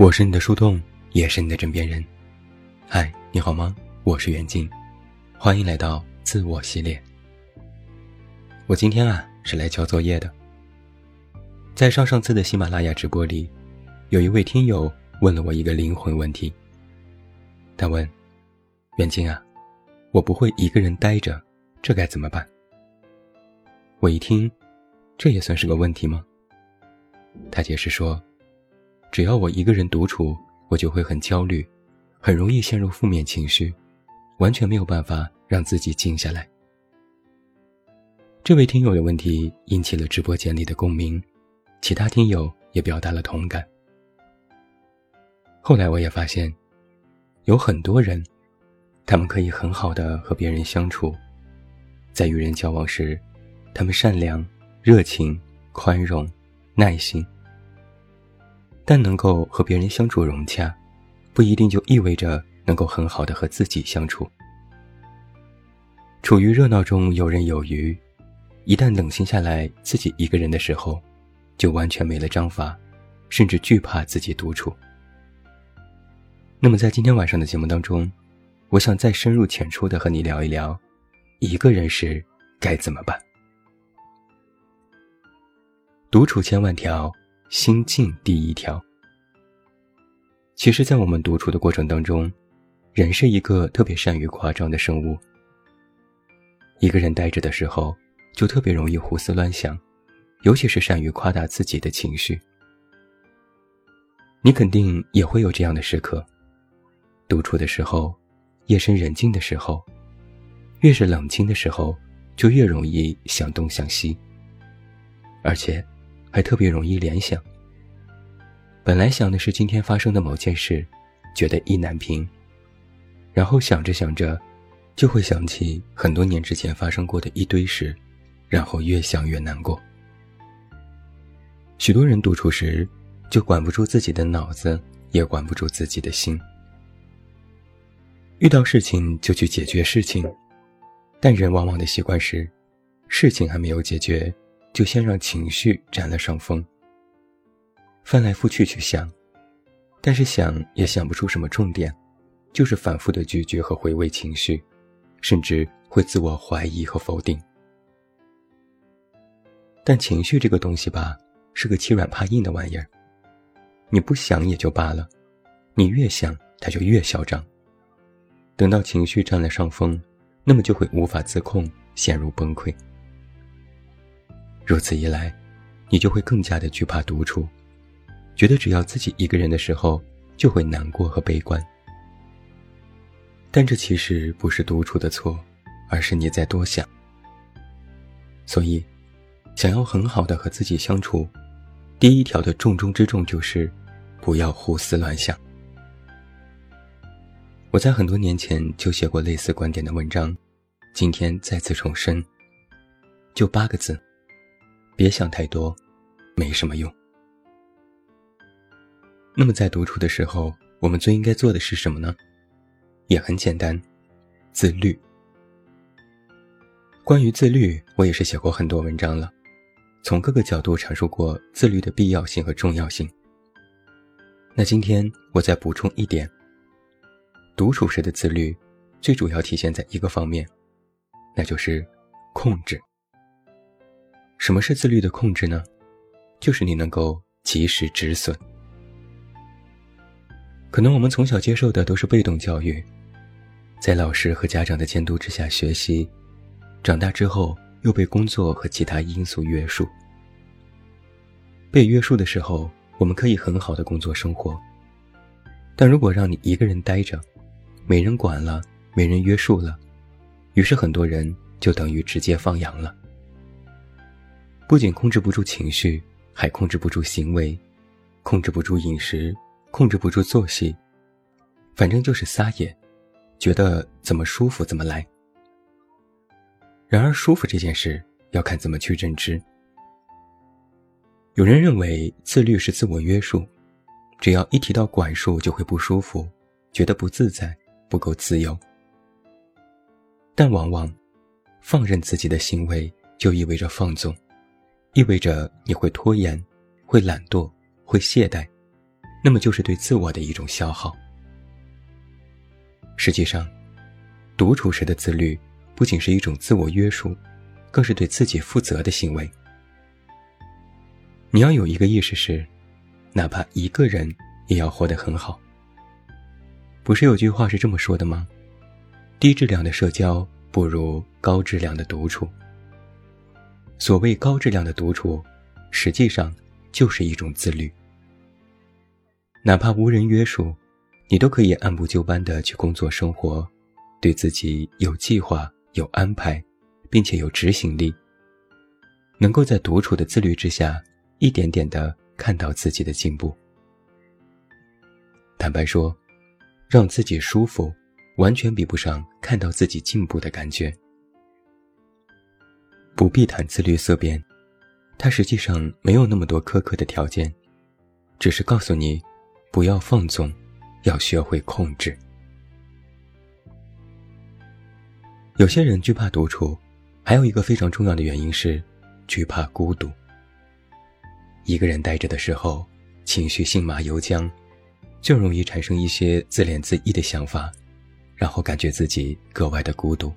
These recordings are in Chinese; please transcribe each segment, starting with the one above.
我是你的树洞，也是你的枕边人。嗨，你好吗？我是袁静，欢迎来到自我系列。我今天啊是来交作业的。在上上次的喜马拉雅直播里，有一位听友问了我一个灵魂问题。他问：“袁静啊，我不会一个人待着，这该怎么办？”我一听，这也算是个问题吗？他解释说。只要我一个人独处，我就会很焦虑，很容易陷入负面情绪，完全没有办法让自己静下来。这位听友的问题引起了直播间里的共鸣，其他听友也表达了同感。后来我也发现，有很多人，他们可以很好的和别人相处，在与人交往时，他们善良、热情、宽容、耐心。但能够和别人相处融洽，不一定就意味着能够很好的和自己相处。处于热闹中游刃有余，一旦冷静下来，自己一个人的时候，就完全没了章法，甚至惧怕自己独处。那么在今天晚上的节目当中，我想再深入浅出的和你聊一聊，一个人时该怎么办。独处千万条。心境第一条。其实，在我们独处的过程当中，人是一个特别善于夸张的生物。一个人呆着的时候，就特别容易胡思乱想，尤其是善于夸大自己的情绪。你肯定也会有这样的时刻：独处的时候，夜深人静的时候，越是冷清的时候，就越容易想东想西，而且。还特别容易联想。本来想的是今天发生的某件事，觉得意难平。然后想着想着，就会想起很多年之前发生过的一堆事，然后越想越难过。许多人独处时，就管不住自己的脑子，也管不住自己的心。遇到事情就去解决事情，但人往往的习惯是，事情还没有解决。就先让情绪占了上风，翻来覆去去想，但是想也想不出什么重点，就是反复的咀嚼和回味情绪，甚至会自我怀疑和否定。但情绪这个东西吧，是个欺软怕硬的玩意儿，你不想也就罢了，你越想它就越嚣张。等到情绪占了上风，那么就会无法自控，陷入崩溃。如此一来，你就会更加的惧怕独处，觉得只要自己一个人的时候就会难过和悲观。但这其实不是独处的错，而是你在多想。所以，想要很好的和自己相处，第一条的重中之重就是不要胡思乱想。我在很多年前就写过类似观点的文章，今天再次重申，就八个字。别想太多，没什么用。那么在独处的时候，我们最应该做的是什么呢？也很简单，自律。关于自律，我也是写过很多文章了，从各个角度阐述过自律的必要性和重要性。那今天我再补充一点，独处时的自律，最主要体现在一个方面，那就是控制。什么是自律的控制呢？就是你能够及时止损。可能我们从小接受的都是被动教育，在老师和家长的监督之下学习，长大之后又被工作和其他因素约束。被约束的时候，我们可以很好的工作生活，但如果让你一个人待着，没人管了，没人约束了，于是很多人就等于直接放羊了。不仅控制不住情绪，还控制不住行为，控制不住饮食，控制不住作息，反正就是撒野，觉得怎么舒服怎么来。然而，舒服这件事要看怎么去认知。有人认为自律是自我约束，只要一提到管束就会不舒服，觉得不自在，不够自由。但往往，放任自己的行为就意味着放纵。意味着你会拖延，会懒惰，会懈怠，那么就是对自我的一种消耗。实际上，独处时的自律不仅是一种自我约束，更是对自己负责的行为。你要有一个意识是，哪怕一个人也要活得很好。不是有句话是这么说的吗？低质量的社交不如高质量的独处。所谓高质量的独处，实际上就是一种自律。哪怕无人约束，你都可以按部就班的去工作生活，对自己有计划、有安排，并且有执行力。能够在独处的自律之下，一点点的看到自己的进步。坦白说。让自己舒服，完全比不上看到自己进步的感觉。不必谈自律色变，它实际上没有那么多苛刻的条件，只是告诉你，不要放纵，要学会控制。有些人惧怕独处，还有一个非常重要的原因是惧怕孤独。一个人待着的时候，情绪性马由缰。就容易产生一些自怜自艾的想法，然后感觉自己格外的孤独。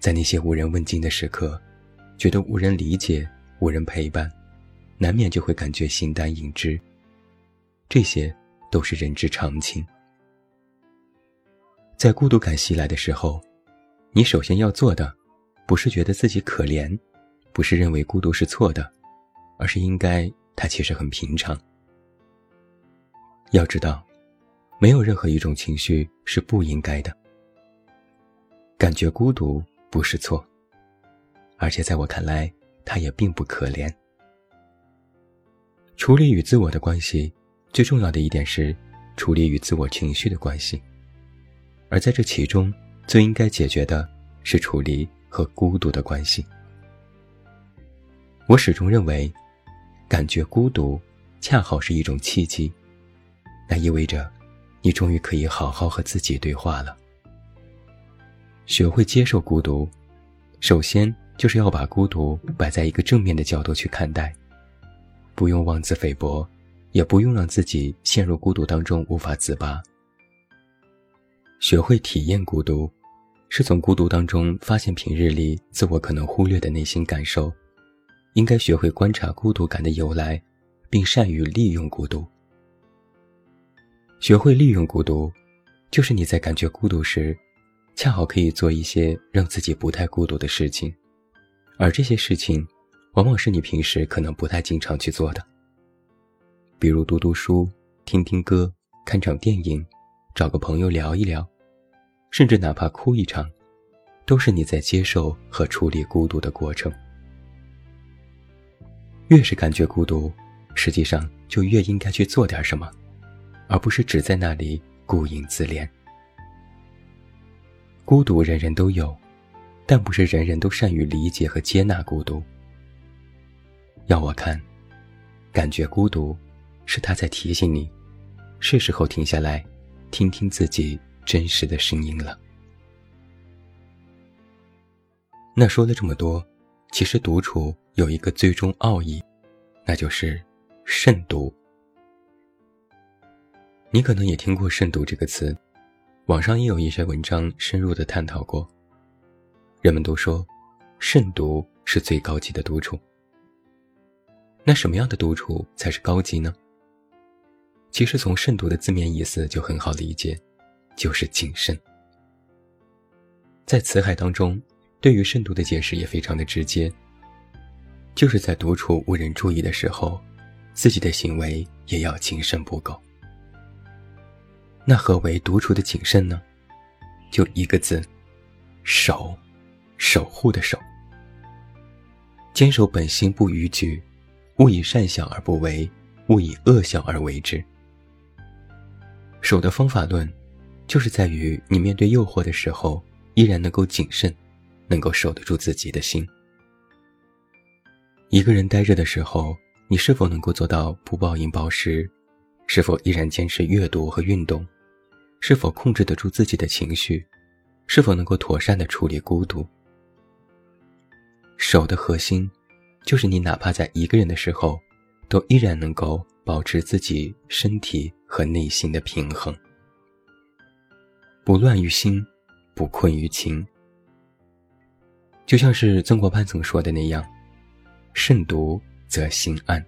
在那些无人问津的时刻，觉得无人理解、无人陪伴，难免就会感觉形单影只。这些都是人之常情。在孤独感袭来的时候，你首先要做的，不是觉得自己可怜，不是认为孤独是错的，而是应该它其实很平常。要知道，没有任何一种情绪是不应该的。感觉孤独不是错，而且在我看来，他也并不可怜。处理与自我的关系，最重要的一点是处理与自我情绪的关系，而在这其中，最应该解决的是处理和孤独的关系。我始终认为，感觉孤独，恰好是一种契机。那意味着，你终于可以好好和自己对话了。学会接受孤独，首先就是要把孤独摆在一个正面的角度去看待，不用妄自菲薄，也不用让自己陷入孤独当中无法自拔。学会体验孤独，是从孤独当中发现平日里自我可能忽略的内心感受，应该学会观察孤独感的由来，并善于利用孤独。学会利用孤独，就是你在感觉孤独时，恰好可以做一些让自己不太孤独的事情，而这些事情，往往是你平时可能不太经常去做的。比如读读书、听听歌、看场电影、找个朋友聊一聊，甚至哪怕哭一场，都是你在接受和处理孤独的过程。越是感觉孤独，实际上就越应该去做点什么。而不是只在那里顾影自怜。孤独人人都有，但不是人人都善于理解和接纳孤独。要我看，感觉孤独，是他在提醒你，是时候停下来，听听自己真实的声音了。那说了这么多，其实独处有一个最终奥义，那就是慎独。你可能也听过“慎独”这个词，网上也有一些文章深入的探讨过。人们都说，慎独是最高级的独处。那什么样的独处才是高级呢？其实从“慎独”的字面意思就很好理解，就是谨慎。在《辞海》当中，对于慎独的解释也非常的直接，就是在独处无人注意的时候，自己的行为也要谨慎不苟。那何为独处的谨慎呢？就一个字，守，守护的守。坚守本心不逾矩，勿以善小而不为，勿以恶小而为之。守的方法论，就是在于你面对诱惑的时候，依然能够谨慎，能够守得住自己的心。一个人呆着的时候，你是否能够做到不暴饮暴食？是否依然坚持阅读和运动？是否控制得住自己的情绪？是否能够妥善的处理孤独？守的核心，就是你哪怕在一个人的时候，都依然能够保持自己身体和内心的平衡，不乱于心，不困于情。就像是曾国藩曾说的那样：“慎独则心安。”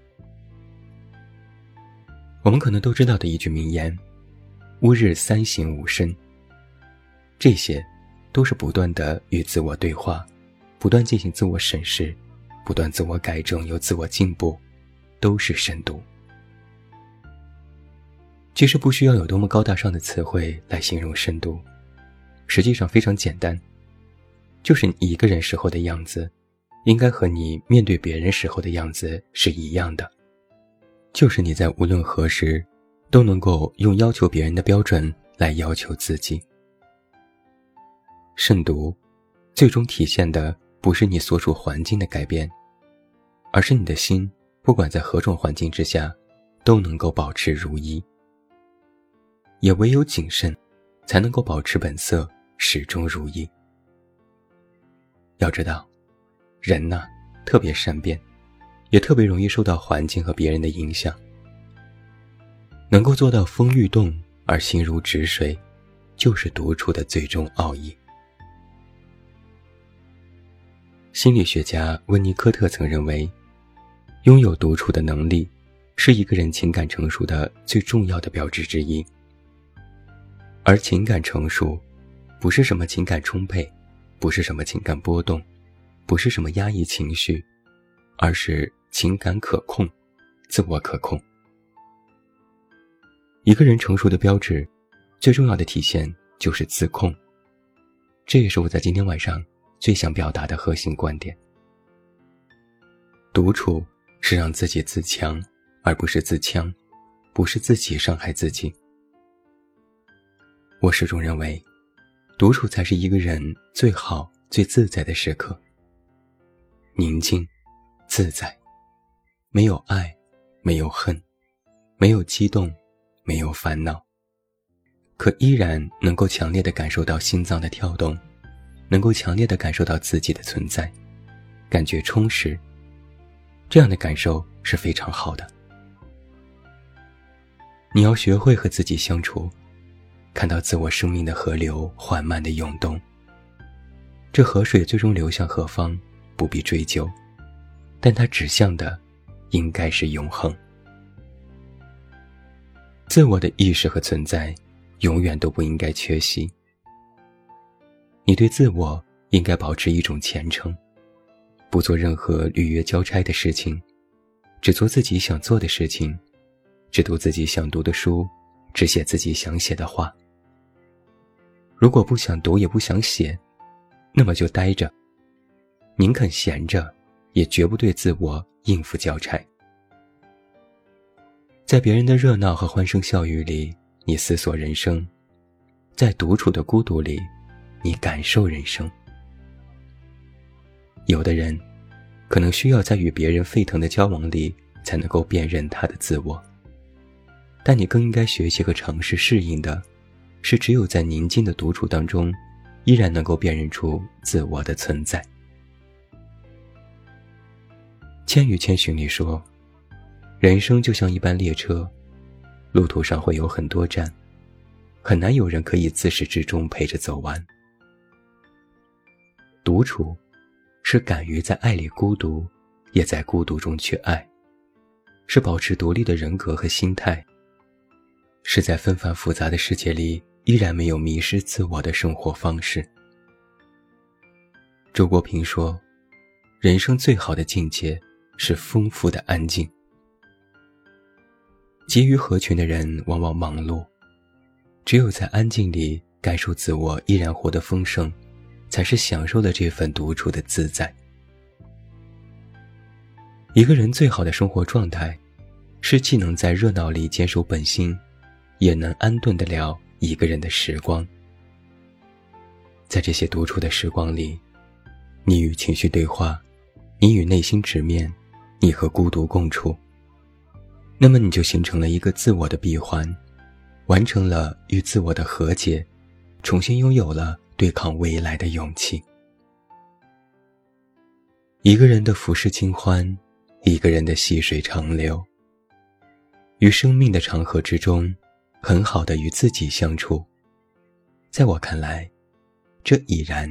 我们可能都知道的一句名言：“吾日三省吾身。”这些，都是不断的与自我对话，不断进行自我审视，不断自我改正又自我进步，都是深度。其实不需要有多么高大上的词汇来形容深度，实际上非常简单，就是你一个人时候的样子，应该和你面对别人时候的样子是一样的，就是你在无论何时，都能够用要求别人的标准来要求自己。慎独，最终体现的不是你所处环境的改变，而是你的心，不管在何种环境之下，都能够保持如一。也唯有谨慎，才能够保持本色，始终如一。要知道，人呐，特别善变，也特别容易受到环境和别人的影响。能够做到风欲动而心如止水，就是独处的最终奥义。心理学家温尼科特曾认为，拥有独处的能力，是一个人情感成熟的最重要的标志之一。而情感成熟，不是什么情感充沛，不是什么情感波动，不是什么压抑情绪，而是情感可控，自我可控。一个人成熟的标志，最重要的体现就是自控。这也是我在今天晚上最想表达的核心观点。独处是让自己自强，而不是自强，不是自己伤害自己。我始终认为，独处才是一个人最好、最自在的时刻。宁静、自在，没有爱，没有恨，没有激动，没有烦恼，可依然能够强烈的感受到心脏的跳动，能够强烈的感受到自己的存在，感觉充实。这样的感受是非常好的。你要学会和自己相处。看到自我生命的河流缓慢的涌动，这河水最终流向何方，不必追究，但它指向的，应该是永恒。自我的意识和存在，永远都不应该缺席。你对自我应该保持一种虔诚，不做任何履约交差的事情，只做自己想做的事情，只读自己想读的书，只写自己想写的话。如果不想读也不想写，那么就待着。宁肯闲着，也绝不对自我应付交差。在别人的热闹和欢声笑语里，你思索人生；在独处的孤独里，你感受人生。有的人，可能需要在与别人沸腾的交往里，才能够辨认他的自我。但你更应该学习和尝试适应的。是只有在宁静的独处当中，依然能够辨认出自我的存在。《千与千寻》里说：“人生就像一班列车，路途上会有很多站，很难有人可以自始至终陪着走完。”独处，是敢于在爱里孤独，也在孤独中去爱，是保持独立的人格和心态，是在纷繁复杂的世界里。依然没有迷失自我的生活方式。周国平说：“人生最好的境界是丰富的安静。急于合群的人往往忙碌，只有在安静里感受自我依然活得丰盛，才是享受了这份独处的自在。一个人最好的生活状态，是既能在热闹里坚守本心，也能安顿得了。”一个人的时光，在这些独处的时光里，你与情绪对话，你与内心直面，你和孤独共处。那么你就形成了一个自我的闭环，完成了与自我的和解，重新拥有了对抗未来的勇气。一个人的浮世清欢，一个人的细水长流。于生命的长河之中，很好的与自己相处，在我看来，这已然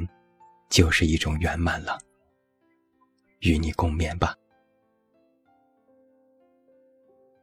就是一种圆满了。与你共勉吧。